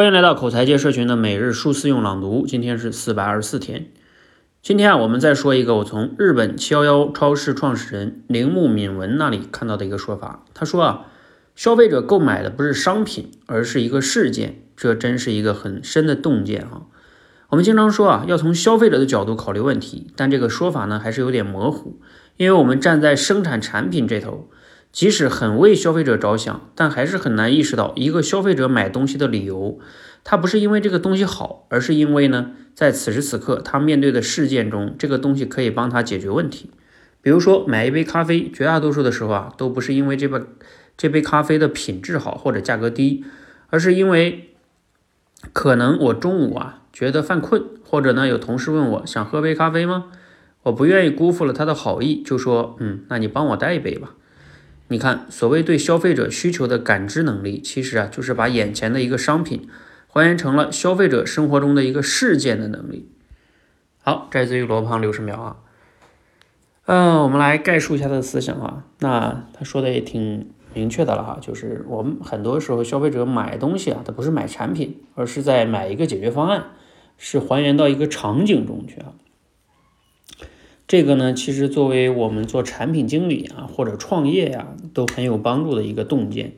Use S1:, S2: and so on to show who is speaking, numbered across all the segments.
S1: 欢迎来到口才界社群的每日数字用朗读，今天是四百二十四天。今天啊，我们再说一个我从日本七幺幺超市创始人铃木敏文那里看到的一个说法。他说啊，消费者购买的不是商品，而是一个事件。这真是一个很深的洞见啊。我们经常说啊，要从消费者的角度考虑问题，但这个说法呢，还是有点模糊，因为我们站在生产产品这头。即使很为消费者着想，但还是很难意识到一个消费者买东西的理由。他不是因为这个东西好，而是因为呢，在此时此刻他面对的事件中，这个东西可以帮他解决问题。比如说买一杯咖啡，绝大多数的时候啊，都不是因为这杯这杯咖啡的品质好或者价格低，而是因为可能我中午啊觉得犯困，或者呢有同事问我想喝杯咖啡吗？我不愿意辜负了他的好意，就说嗯，那你帮我带一杯吧。你看，所谓对消费者需求的感知能力，其实啊，就是把眼前的一个商品还原成了消费者生活中的一个事件的能力。好，摘自于罗胖六十秒啊。嗯，我们来概述一下他的思想啊。那他说的也挺明确的了哈，就是我们很多时候消费者买东西啊，他不是买产品，而是在买一个解决方案，是还原到一个场景中去啊。这个呢，其实作为我们做产品经理啊，或者创业呀，都很有帮助的一个洞见，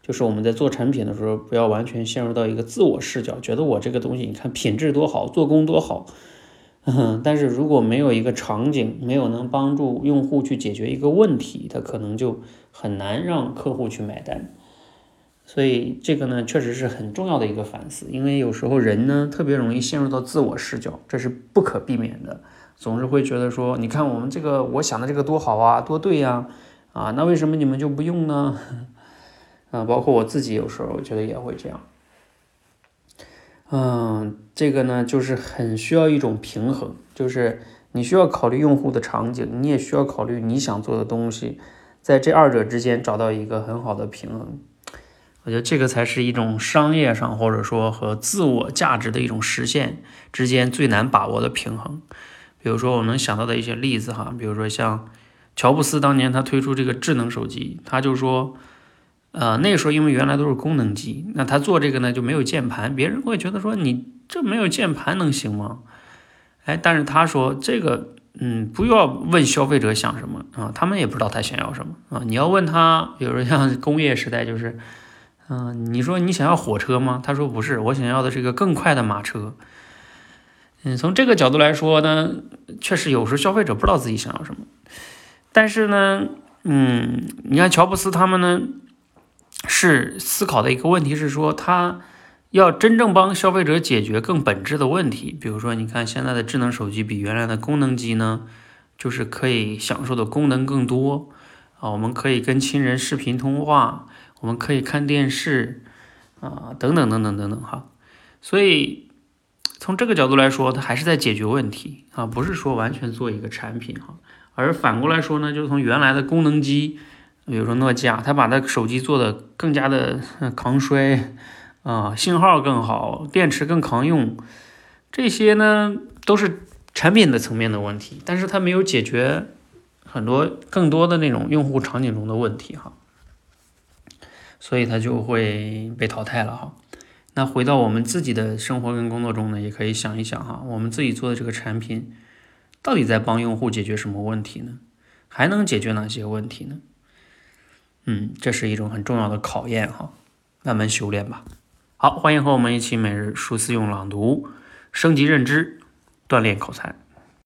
S1: 就是我们在做产品的时候，不要完全陷入到一个自我视角，觉得我这个东西，你看品质多好，做工多好，嗯但是如果没有一个场景，没有能帮助用户去解决一个问题，它可能就很难让客户去买单。所以这个呢，确实是很重要的一个反思，因为有时候人呢，特别容易陷入到自我视角，这是不可避免的。总是会觉得说，你看我们这个，我想的这个多好啊，多对呀，啊，那为什么你们就不用呢？啊，包括我自己有时候我觉得也会这样。嗯，这个呢，就是很需要一种平衡，就是你需要考虑用户的场景，你也需要考虑你想做的东西，在这二者之间找到一个很好的平衡。我觉得这个才是一种商业上或者说和自我价值的一种实现之间最难把握的平衡。比如说我能想到的一些例子哈，比如说像乔布斯当年他推出这个智能手机，他就说，呃，那时候因为原来都是功能机，那他做这个呢就没有键盘，别人会觉得说你这没有键盘能行吗？哎，但是他说这个，嗯，不要问消费者想什么啊，他们也不知道他想要什么啊，你要问他，比如说像工业时代就是，嗯，你说你想要火车吗？他说不是，我想要的是一个更快的马车。嗯，从这个角度来说呢，确实有时候消费者不知道自己想要什么。但是呢，嗯，你看乔布斯他们呢，是思考的一个问题是说，他要真正帮消费者解决更本质的问题。比如说，你看现在的智能手机比原来的功能机呢，就是可以享受的功能更多啊，我们可以跟亲人视频通话，我们可以看电视啊，等等等等等等哈，所以。从这个角度来说，它还是在解决问题啊，不是说完全做一个产品哈。而反过来说呢，就是从原来的功能机，比如说诺基亚，它把它手机做的更加的抗摔啊，信号更好，电池更抗用，这些呢都是产品的层面的问题，但是它没有解决很多更多的那种用户场景中的问题哈，所以它就会被淘汰了哈。那回到我们自己的生活跟工作中呢，也可以想一想哈，我们自己做的这个产品，到底在帮用户解决什么问题呢？还能解决哪些问题呢？嗯，这是一种很重要的考验哈，慢慢修炼吧。好，欢迎和我们一起每日数字用朗读，升级认知，锻炼口才。